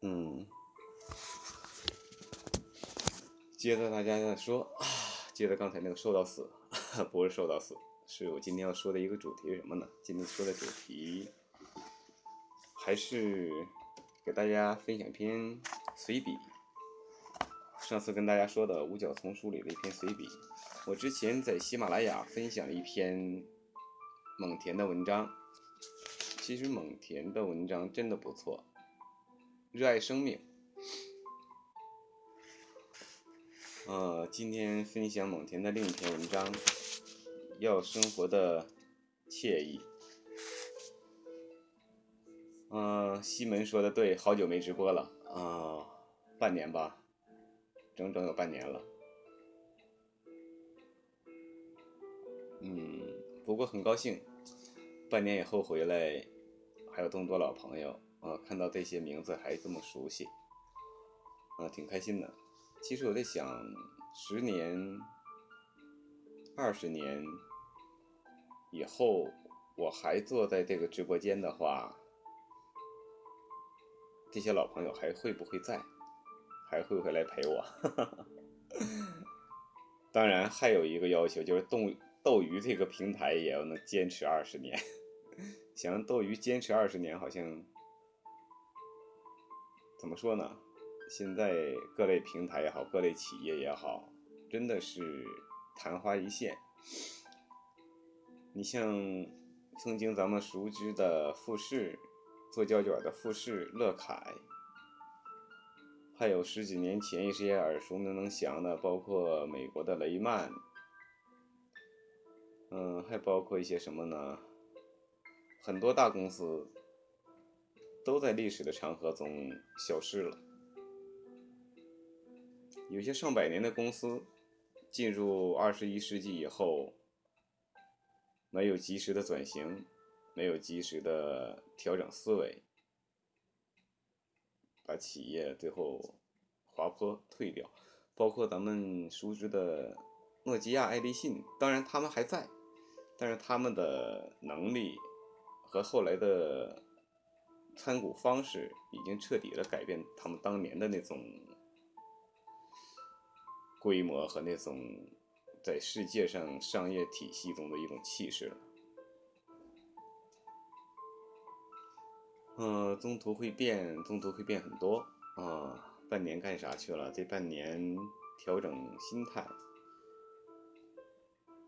嗯，接着大家在说啊，接着刚才那个瘦到死，不是瘦到死，是我今天要说的一个主题是什么呢？今天说的主题还是给大家分享一篇随笔。上次跟大家说的《五角丛书》里的一篇随笔，我之前在喜马拉雅分享了一篇蒙恬的文章。其实蒙恬的文章真的不错。热爱生命。呃，今天分享蒙恬的另一篇文章，要生活的惬意。嗯，西门说的对，好久没直播了啊，半年吧，整整有半年了。嗯，不过很高兴，半年以后回来，还有这么多老朋友。啊，看到这些名字还这么熟悉，啊，挺开心的。其实我在想，十年、二十年以后，我还坐在这个直播间的话，这些老朋友还会不会在？还会不会来陪我？当然，还有一个要求，就是斗斗鱼这个平台也要能坚持二十年。想让斗鱼坚持二十年，好像。怎么说呢？现在各类平台也好，各类企业也好，真的是昙花一现。你像曾经咱们熟知的富士，做胶卷的富士、乐凯，还有十几年前一些耳熟能详的，包括美国的雷曼，嗯，还包括一些什么呢？很多大公司。都在历史的长河中消失了。有些上百年的公司进入二十一世纪以后，没有及时的转型，没有及时的调整思维，把企业最后滑坡退掉。包括咱们熟知的诺基亚、爱立信，当然他们还在，但是他们的能力和后来的。参股方式已经彻底的改变他们当年的那种规模和那种在世界上商业体系中的一种气势了。嗯，中途会变，中途会变很多啊！半年干啥去了？这半年调整心态，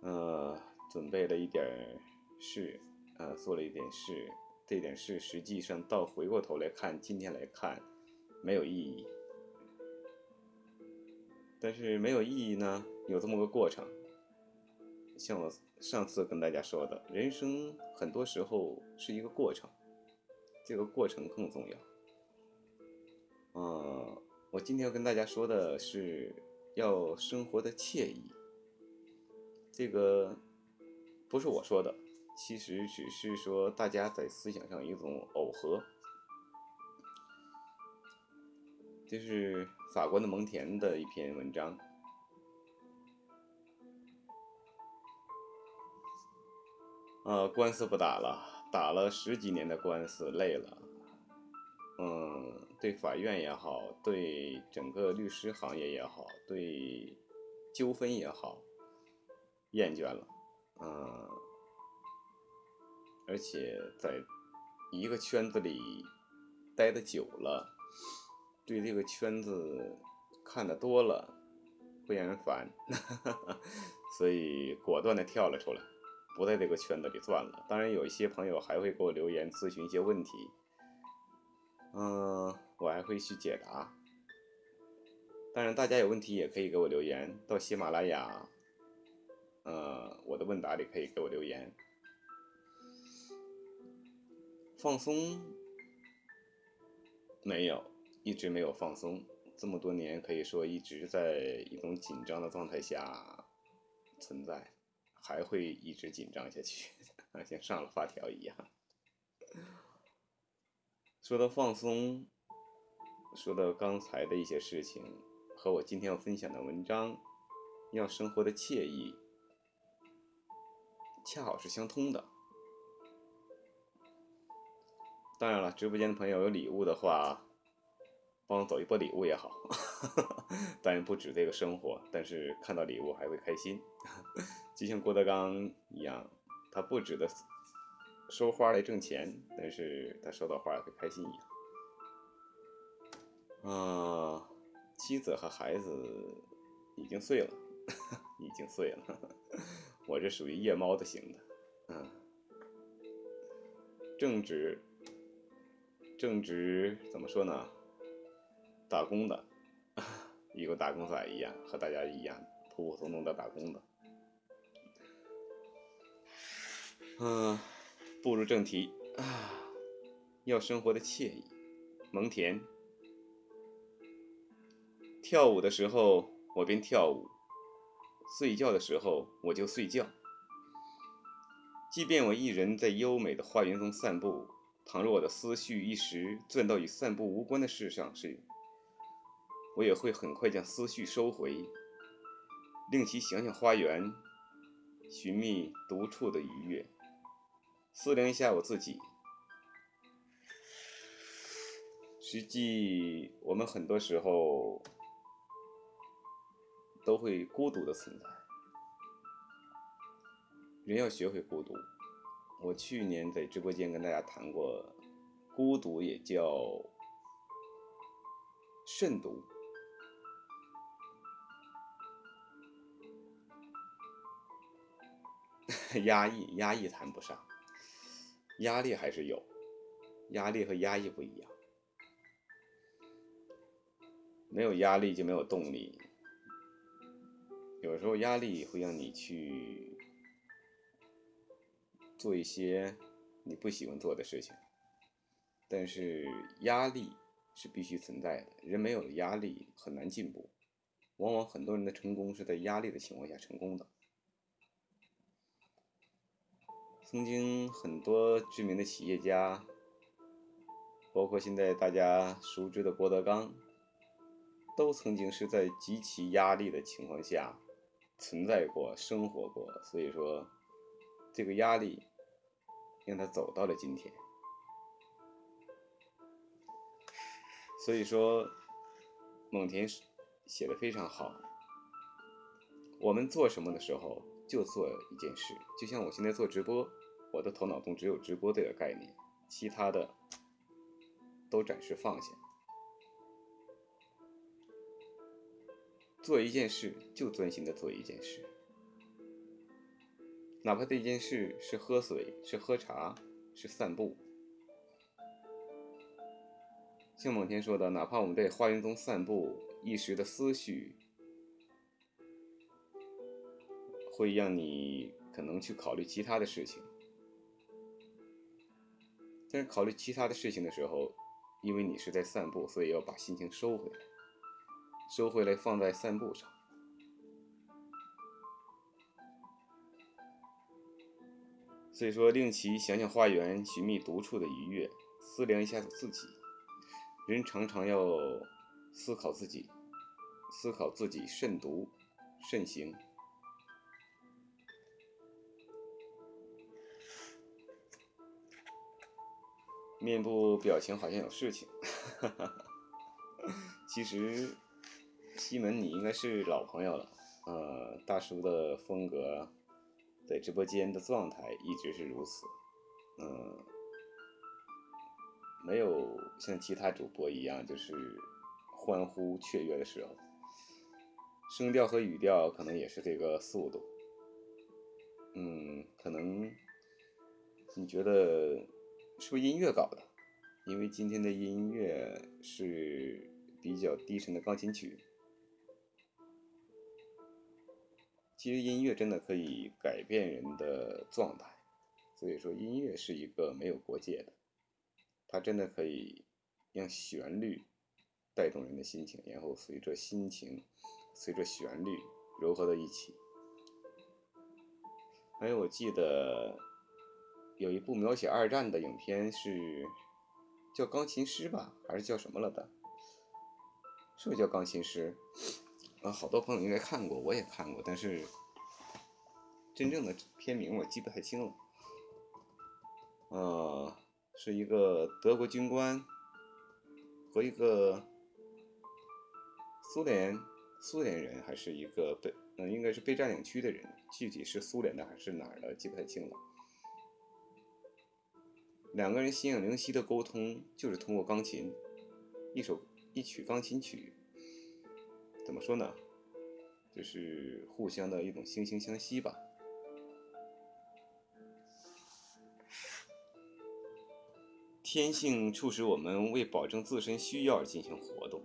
呃，准备了一点事，呃，做了一点事。这点事实际上到回过头来看，今天来看没有意义。但是没有意义呢，有这么个过程。像我上次跟大家说的，人生很多时候是一个过程，这个过程更重要。嗯，我今天要跟大家说的是要生活的惬意。这个不是我说的。其实只是说，大家在思想上一种耦合。这是法官的蒙恬的一篇文章。呃，官司不打了，打了十几年的官司，累了。嗯，对法院也好，对整个律师行业也好，对纠纷也好，厌倦了。嗯。而且在一个圈子里待的久了，对这个圈子看的多了，会让人烦，所以果断的跳了出来，不在这个圈子里转了。当然，有一些朋友还会给我留言咨询一些问题，嗯，我还会去解答。当然，大家有问题也可以给我留言，到喜马拉雅，呃，我的问答里可以给我留言。放松没有，一直没有放松。这么多年，可以说一直在一种紧张的状态下存在，还会一直紧张下去，像上了发条一样。说到放松，说到刚才的一些事情，和我今天要分享的文章，要生活的惬意，恰好是相通的。当然了，直播间的朋友有礼物的话，帮我走一波礼物也好，当然不止这个生活，但是看到礼物还会开心，就像郭德纲一样，他不止的收花来挣钱，但是他收到花会开心一样。啊，妻子和孩子已经碎了，已经碎了，我这属于夜猫子型的，嗯，正直，正值怎么说呢？打工的，一个打工仔一样，和大家一样，普普通通的打工的。嗯，步入正题啊，要生活的惬意。蒙恬，跳舞的时候我便跳舞，睡觉的时候我就睡觉。即便我一人在优美的花园中散步，倘若我的思绪一时转到与散步无关的事上时，我也会很快将思绪收回，令其想想花园，寻觅独处的愉悦，思量一下我自己。实际，我们很多时候都会孤独的存在。人要学会孤独。我去年在直播间跟大家谈过，孤独也叫慎独。压抑，压抑谈不上，压力还是有，压力和压抑不一样，没有压力就没有动力，有时候压力会让你去做一些你不喜欢做的事情，但是压力是必须存在的，人没有了压力很难进步，往往很多人的成功是在压力的情况下成功的。曾经很多知名的企业家，包括现在大家熟知的郭德纲，都曾经是在极其压力的情况下存在过、生活过。所以说，这个压力让他走到了今天。所以说，蒙恬写的非常好。我们做什么的时候，就做一件事，就像我现在做直播。我的头脑中只有直播这个概念，其他的都暂时放下。做一件事就专心的做一件事，哪怕这件事是喝水、是喝茶、是散步。像蒙恬说的，哪怕我们在花园中散步，一时的思绪会让你可能去考虑其他的事情。但是考虑其他的事情的时候，因为你是在散步，所以要把心情收回来，收回来放在散步上。所以说，令其想想花园，寻觅独处的愉悦，思量一下自己。人常常要思考自己，思考自己，慎独，慎行。面部表情好像有事情，其实西门你应该是老朋友了，呃，大叔的风格在直播间的状态一直是如此，嗯，没有像其他主播一样就是欢呼雀跃的时候，声调和语调可能也是这个速度，嗯，可能你觉得。是不是音乐搞的？因为今天的音乐是比较低沉的钢琴曲。其实音乐真的可以改变人的状态，所以说音乐是一个没有国界的，它真的可以让旋律带动人的心情，然后随着心情、随着旋律柔合到一起。还有，我记得。有一部描写二战的影片是叫《钢琴师》吧，还是叫什么了的？是不是叫《钢琴师》？啊，好多朋友应该看过，我也看过，但是真正的片名我记不太清了。呃，是一个德国军官和一个苏联苏联人还是一个被嗯，应该是被占领区的人，具体是苏联的还是哪儿的，记不太清了。两个人心有灵犀的沟通，就是通过钢琴，一首一曲钢琴曲，怎么说呢？就是互相的一种惺惺相惜吧。天性促使我们为保证自身需要而进行活动，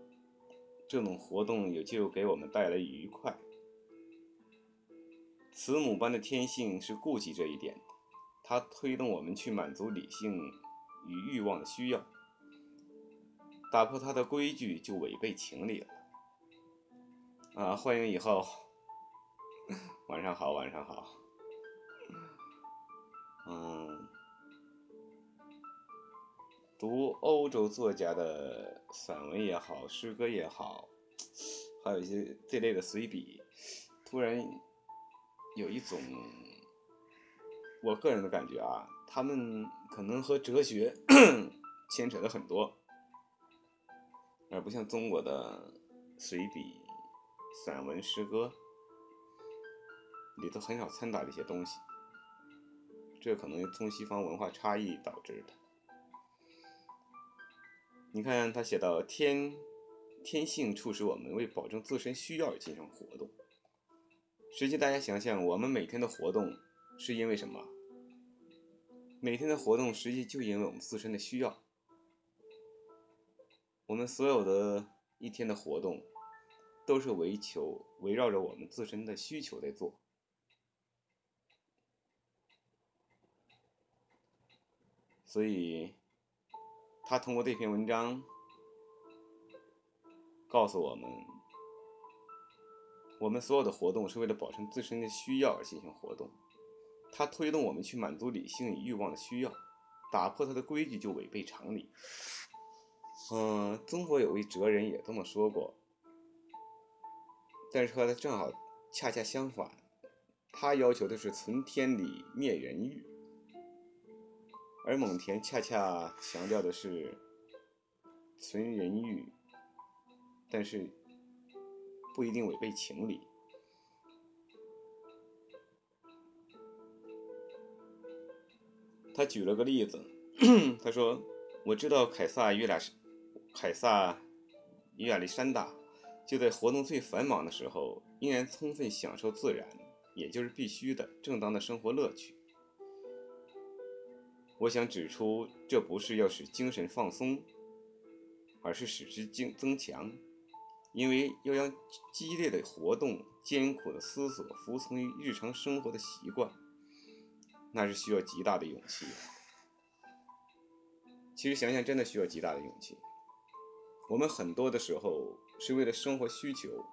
这种活动也就给我们带来愉快。慈母般的天性是顾及这一点，它推动我们去满足理性与欲望的需要，打破它的规矩就违背情理了。啊，欢迎以后，晚上好，晚上好，嗯。读欧洲作家的散文也好，诗歌也好，还有一些这类的随笔，突然有一种我个人的感觉啊，他们可能和哲学 牵扯的很多，而不像中国的随笔、散文、诗歌里头很少掺杂这些东西，这可能中西方文化差异导致的。你看，他写到天天性促使我们为保证自身需要而进行活动。实际大家想想，我们每天的活动是因为什么？每天的活动实际就因为我们自身的需要。我们所有的一天的活动，都是围求围绕着我们自身的需求在做。所以。他通过这篇文章告诉我们：我们所有的活动是为了保证自身的需要而进行活动。它推动我们去满足理性与欲望的需要，打破它的规矩就违背常理。嗯，中国有位哲人也这么说过，但是和他正好恰恰相反，他要求的是存天理，灭人欲。而蒙恬恰恰强调的是存人欲，但是不一定违背情理。他举了个例子，他说：“我知道凯撒约亚凯撒与亚历山大就在活动最繁忙的时候，依然充分享受自然，也就是必须的、正当的生活乐趣。”我想指出，这不是要使精神放松，而是使之精增强。因为要让激烈的活动、艰苦的思索服从于日常生活的习惯，那是需要极大的勇气。其实想想，真的需要极大的勇气。我们很多的时候是为了生活需求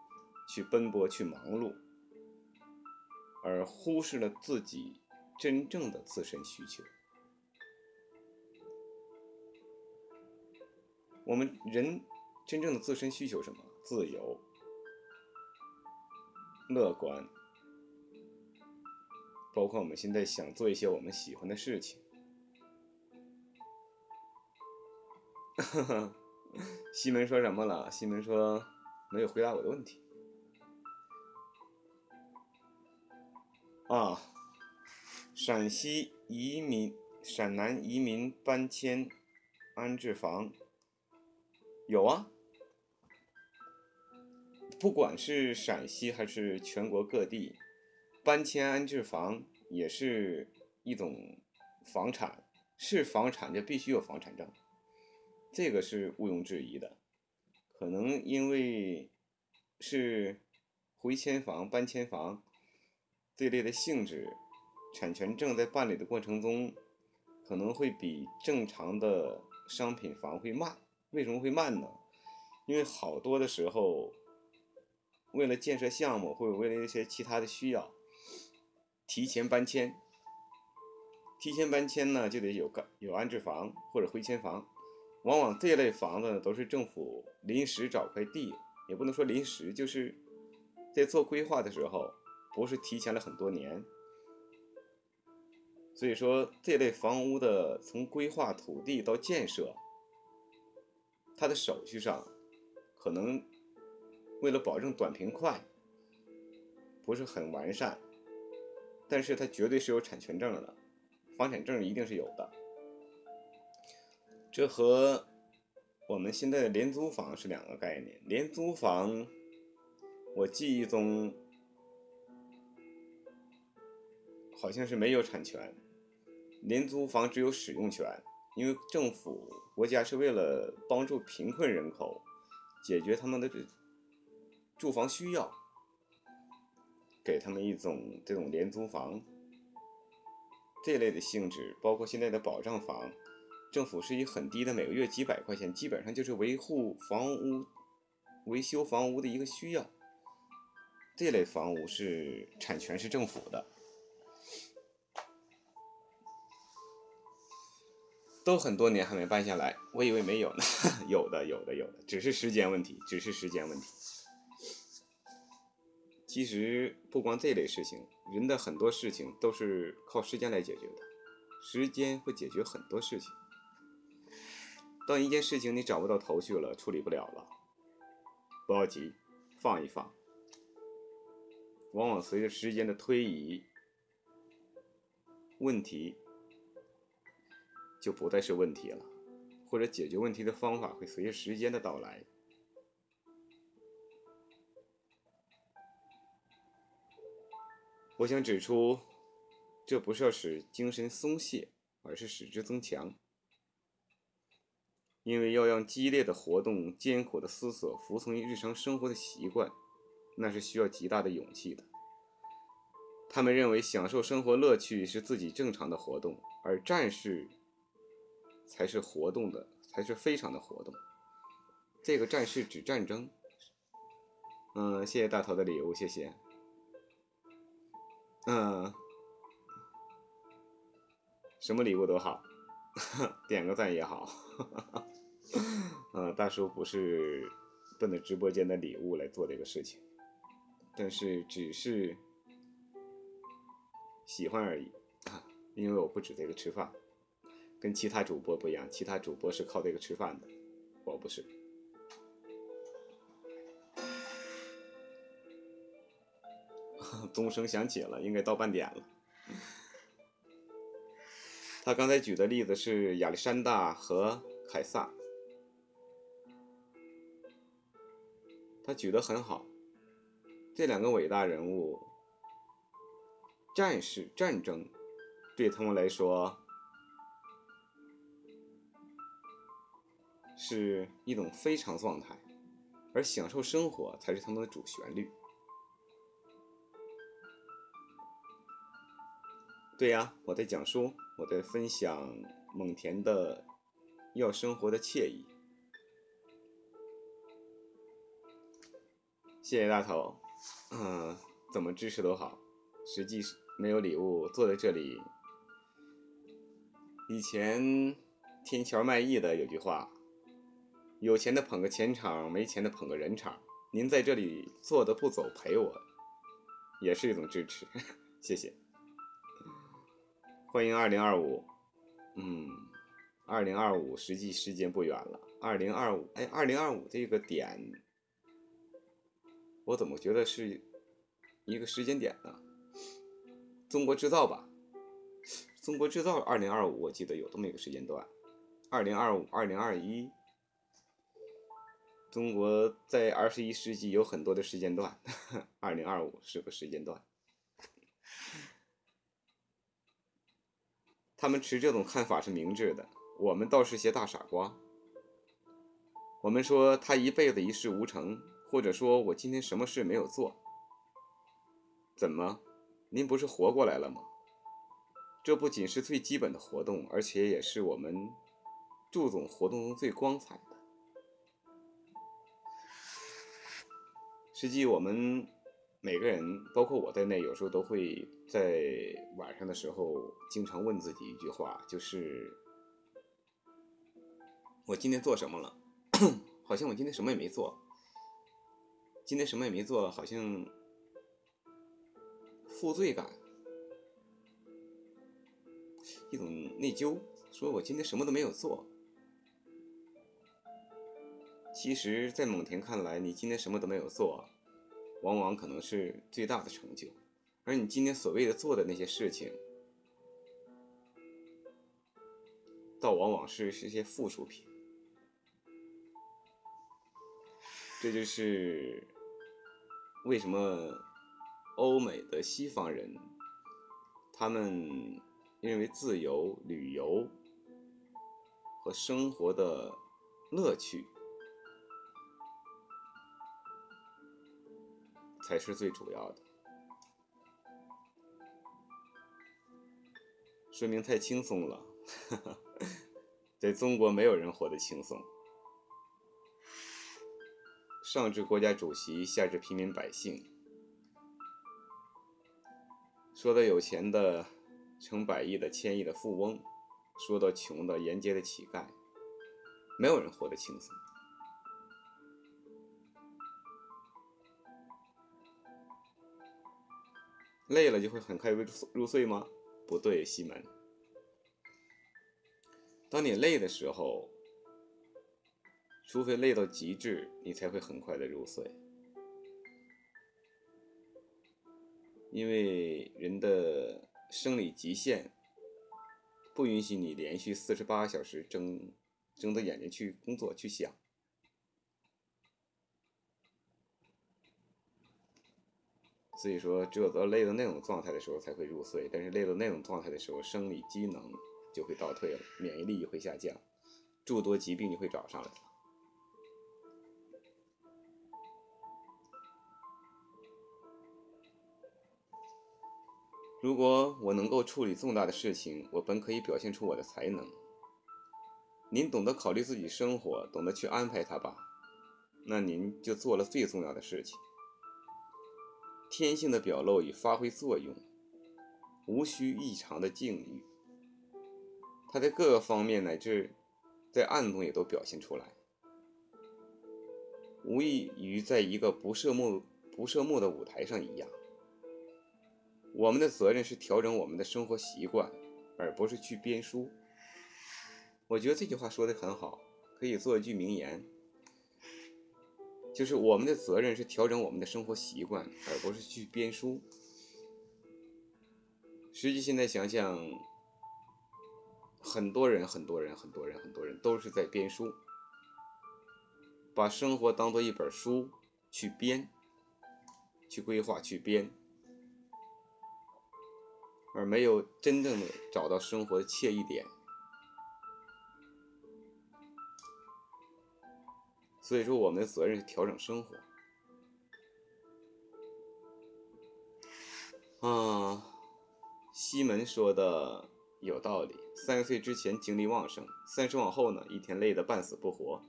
去奔波、去忙碌，而忽视了自己真正的自身需求。我们人真正的自身需求什么？自由、乐观，包括我们现在想做一些我们喜欢的事情。西门说什么了？西门说没有回答我的问题。啊，陕西移民、陕南移民搬迁安置房。有啊，不管是陕西还是全国各地，搬迁安置房也是一种房产，是房产就必须有房产证，这个是毋庸置疑的。可能因为是回迁房、搬迁房这类的性质，产权证在办理的过程中，可能会比正常的商品房会慢。为什么会慢呢？因为好多的时候，为了建设项目或者为了一些其他的需要，提前搬迁。提前搬迁呢，就得有个有安置房或者回迁房。往往这类房子，都是政府临时找块地，也不能说临时，就是在做规划的时候，不是提前了很多年。所以说，这类房屋的从规划土地到建设。它的手续上，可能为了保证短平快，不是很完善，但是它绝对是有产权证的，房产证一定是有的。这和我们现在的廉租房是两个概念。廉租房，我记忆中好像是没有产权，廉租房只有使用权，因为政府国家是为了帮助贫困人口，解决他们的住房需要，给他们一种这种廉租房这类的性质，包括现在的保障房。政府是以很低的每个月几百块钱，基本上就是维护房屋、维修房屋的一个需要。这类房屋是产权是政府的，都很多年还没办下来，我以为没有呢，有的有的有的，只是时间问题，只是时间问题。其实不光这类事情，人的很多事情都是靠时间来解决的，时间会解决很多事情。当一件事情你找不到头绪了，处理不了了，不要急，放一放。往往随着时间的推移，问题就不再是问题了，或者解决问题的方法会随着时间的到来。我想指出，这不是要使精神松懈，而是使之增强。因为要让激烈的活动、艰苦的思索服从于日常生活的习惯，那是需要极大的勇气的。他们认为享受生活乐趣是自己正常的活动，而战士才是活动的，才是非常的活动。这个战士指战争。嗯，谢谢大头的礼物，谢谢。嗯，什么礼物都好，点个赞也好。呃，大叔不是奔着直播间的礼物来做这个事情，但是只是喜欢而已！因为我不止这个吃饭，跟其他主播不一样，其他主播是靠这个吃饭的，我不是。钟声响起了，应该到半点了。他刚才举的例子是亚历山大和凯撒。他举得很好，这两个伟大人物，战士战争，对他们来说是一种非常状态，而享受生活才是他们的主旋律。对呀，我在讲书，我在分享蒙恬的要生活的惬意。谢谢大头，嗯，怎么支持都好。实际是没有礼物，坐在这里。以前天桥卖艺的有句话：有钱的捧个钱场，没钱的捧个人场。您在这里坐的不走，陪我，也是一种支持。谢谢。欢迎二零二五，嗯，二零二五实际时间不远了。二零二五，哎，二零二五这个点。我怎么觉得是一个时间点呢？中国制造吧，中国制造二零二五，我记得有这么一个时间段，二零二五、二零二一，中国在二十一世纪有很多的时间段，二零二五是个时间段。他们持这种看法是明智的，我们倒是些大傻瓜。我们说他一辈子一事无成。或者说我今天什么事没有做？怎么，您不是活过来了吗？这不仅是最基本的活动，而且也是我们祝总活动中最光彩的。实际我们每个人，包括我在内，有时候都会在晚上的时候经常问自己一句话，就是我今天做什么了？好像我今天什么也没做。今天什么也没做，好像负罪感，一种内疚，说我今天什么都没有做。其实，在蒙恬看来，你今天什么都没有做，往往可能是最大的成就。而你今天所谓的做的那些事情，倒往往是是些附属品。这就是为什么欧美的西方人，他们认为自由、旅游和生活的乐趣才是最主要的。说明太轻松了，在中国没有人活得轻松。上至国家主席，下至平民百姓，说到有钱的成百亿的、千亿的富翁，说到穷的沿街的乞丐，没有人活得轻松。累了就会很快入入睡吗？不对，西门。当你累的时候。除非累到极致，你才会很快的入睡，因为人的生理极限不允许你连续四十八小时睁睁着眼睛去工作去想，所以说只有到累到那种状态的时候才会入睡，但是累到那种状态的时候，生理机能就会倒退了，免疫力也会下降，诸多疾病就会找上来如果我能够处理重大的事情，我本可以表现出我的才能。您懂得考虑自己生活，懂得去安排它吧，那您就做了最重要的事情。天性的表露与发挥作用，无需异常的境遇，它在各个方面乃至在暗中也都表现出来，无异于在一个不设幕不设幕的舞台上一样。我们的责任是调整我们的生活习惯，而不是去编书。我觉得这句话说的很好，可以做一句名言，就是我们的责任是调整我们的生活习惯，而不是去编书。实际现在想想，很多人、很多人、很多人、很多人都是在编书，把生活当做一本书去编、去规划、去编。而没有真正的找到生活的惬意点，所以说我们的责任是调整生活。啊，西门说的有道理。三十岁之前精力旺盛，三十往后呢，一天累得半死不活。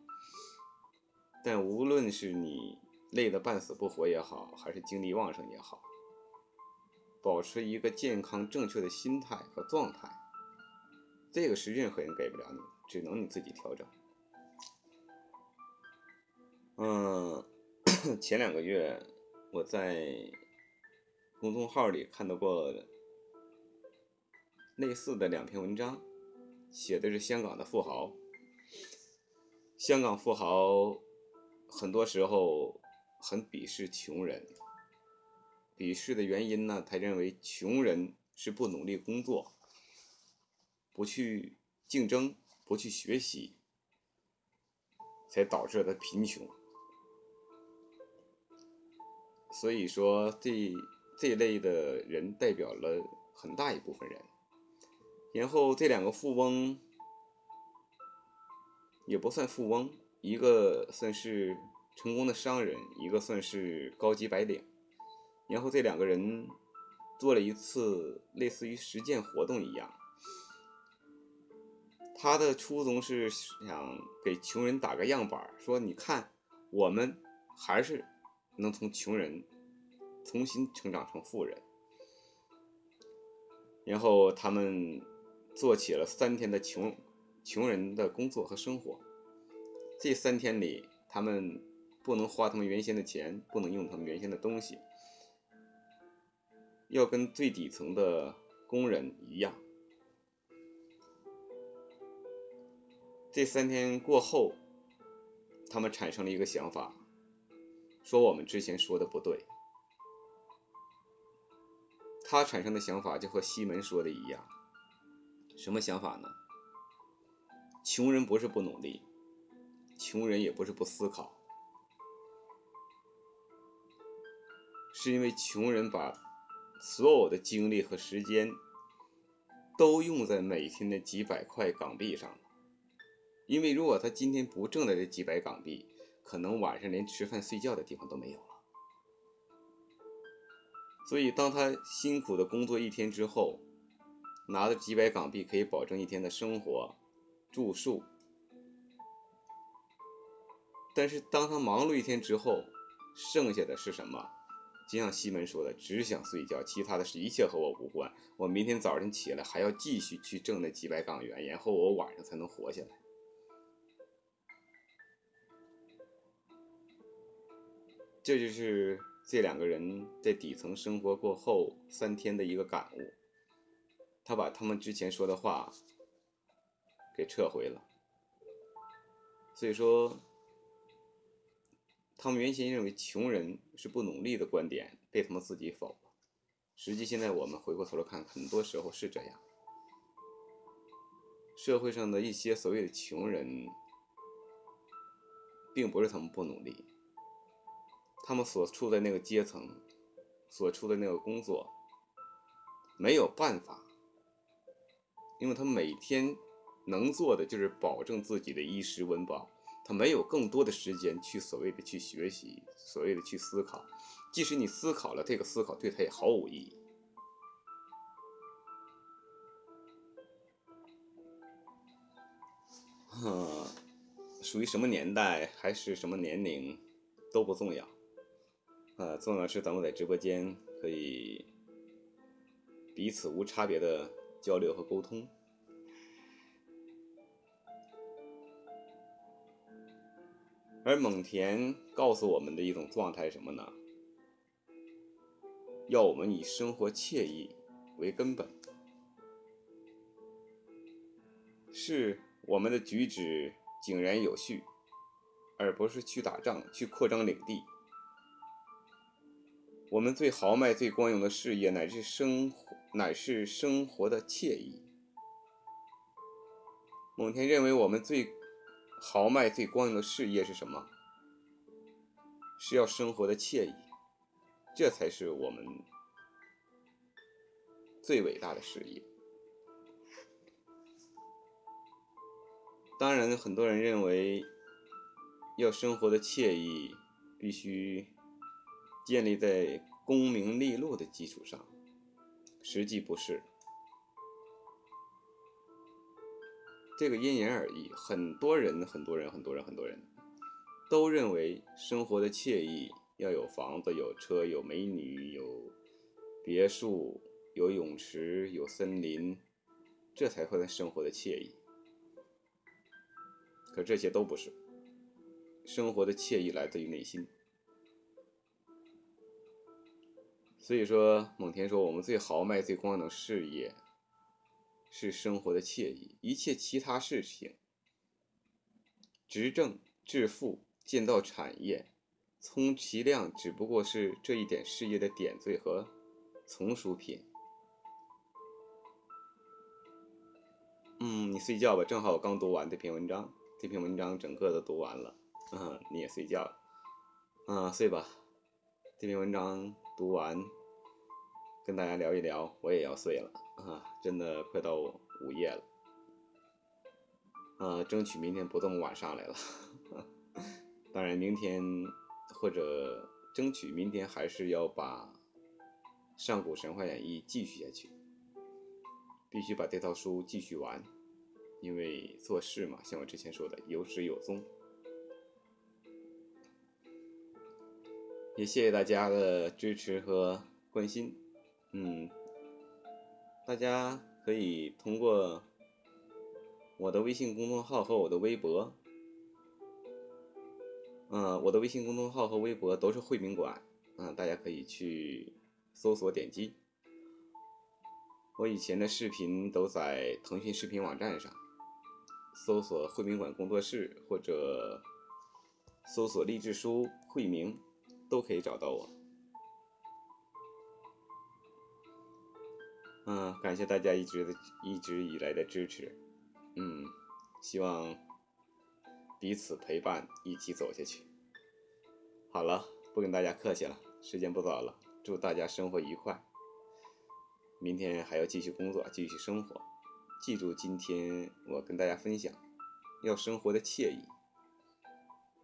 但无论是你累得半死不活也好，还是精力旺盛也好。保持一个健康正确的心态和状态，这个是任何人给不了你，只能你自己调整。嗯，前两个月我在公众号里看到过类似的两篇文章，写的是香港的富豪。香港富豪很多时候很鄙视穷人。鄙视的原因呢？他认为穷人是不努力工作，不去竞争，不去学习，才导致他贫穷。所以说，这这类的人代表了很大一部分人。然后这两个富翁也不算富翁，一个算是成功的商人，一个算是高级白领。然后这两个人做了一次类似于实践活动一样，他的初衷是想给穷人打个样板，说你看我们还是能从穷人重新成长成富人。然后他们做起了三天的穷穷人的工作和生活，这三天里他们不能花他们原先的钱，不能用他们原先的东西。要跟最底层的工人一样。这三天过后，他们产生了一个想法，说我们之前说的不对。他产生的想法就和西门说的一样，什么想法呢？穷人不是不努力，穷人也不是不思考，是因为穷人把所有的精力和时间都用在每天的几百块港币上了。因为如果他今天不挣的这几百港币，可能晚上连吃饭睡觉的地方都没有了。所以，当他辛苦的工作一天之后，拿着几百港币可以保证一天的生活、住宿。但是，当他忙碌一天之后，剩下的是什么？就像西门说的，只想睡觉，其他的是一切和我无关。我明天早晨起来还要继续去挣那几百港元，然后我晚上才能活下来。这就是这两个人在底层生活过后三天的一个感悟。他把他们之前说的话给撤回了。所以说，他们原先认为穷人是不努力的观点被他们自己否了。实际现在我们回过头来看，很多时候是这样。社会上的一些所谓的穷人，并不是他们不努力。他们所处的那个阶层，所处的那个工作，没有办法，因为他每天能做的就是保证自己的衣食温饱，他没有更多的时间去所谓的去学习，所谓的去思考。即使你思考了，这个思考对他也毫无意义。嗯，属于什么年代还是什么年龄都不重要。啊，重要是咱们在直播间可以彼此无差别的交流和沟通。而蒙田告诉我们的一种状态是什么呢？要我们以生活惬意为根本，是我们的举止井然有序，而不是去打仗、去扩张领地。我们最豪迈、最光荣的事业，乃是生活，乃是生活的惬意。蒙田认为，我们最豪迈、最光荣的事业是什么？是要生活的惬意，这才是我们最伟大的事业。当然，很多人认为，要生活的惬意，必须。建立在功名利禄的基础上，实际不是。这个因人而异。很多人，很多人，很多人，很多人都认为生活的惬意要有房子、有车、有美女、有别墅、有泳池、有森林，这才会生活的惬意。可这些都不是。生活的惬意来自于内心。所以说，蒙恬说，我们最豪迈、最光荣的事业是生活的惬意，一切其他事情，执政、致富、建造产业，充其量只不过是这一点事业的点缀和从属品。嗯，你睡觉吧，正好我刚读完这篇文章，这篇文章整个都读完了，嗯，你也睡觉，嗯，睡吧。这篇文章读完，跟大家聊一聊，我也要睡了啊！真的快到午夜了，啊，争取明天不这么晚上来了。当然，明天或者争取明天还是要把《上古神话演义》继续下去，必须把这套书继续完，因为做事嘛，像我之前说的，有始有终。也谢谢大家的支持和关心，嗯，大家可以通过我的微信公众号和我的微博，嗯，我的微信公众号和微博都是慧明馆，嗯，大家可以去搜索点击。我以前的视频都在腾讯视频网站上，搜索慧明馆工作室或者搜索“励志书”慧明，都可以找到我。嗯，感谢大家一直的一直以来的支持。嗯，希望彼此陪伴，一起走下去。好了，不跟大家客气了，时间不早了，祝大家生活愉快。明天还要继续工作，继续生活。记住，今天我跟大家分享，要生活的惬意。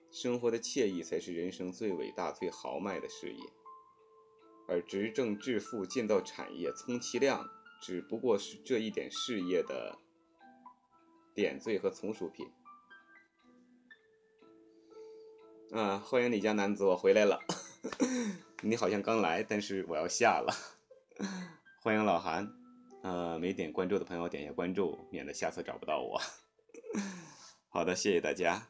生活的惬意才是人生最伟大、最豪迈的事业。而执政致富、建造产业，充其量只不过是这一点事业的点缀和从属品。啊，欢迎李家男子，我回来了。你好像刚来，但是我要下了。欢迎老韩，呃，没点关注的朋友点一下关注，免得下次找不到我。好的，谢谢大家。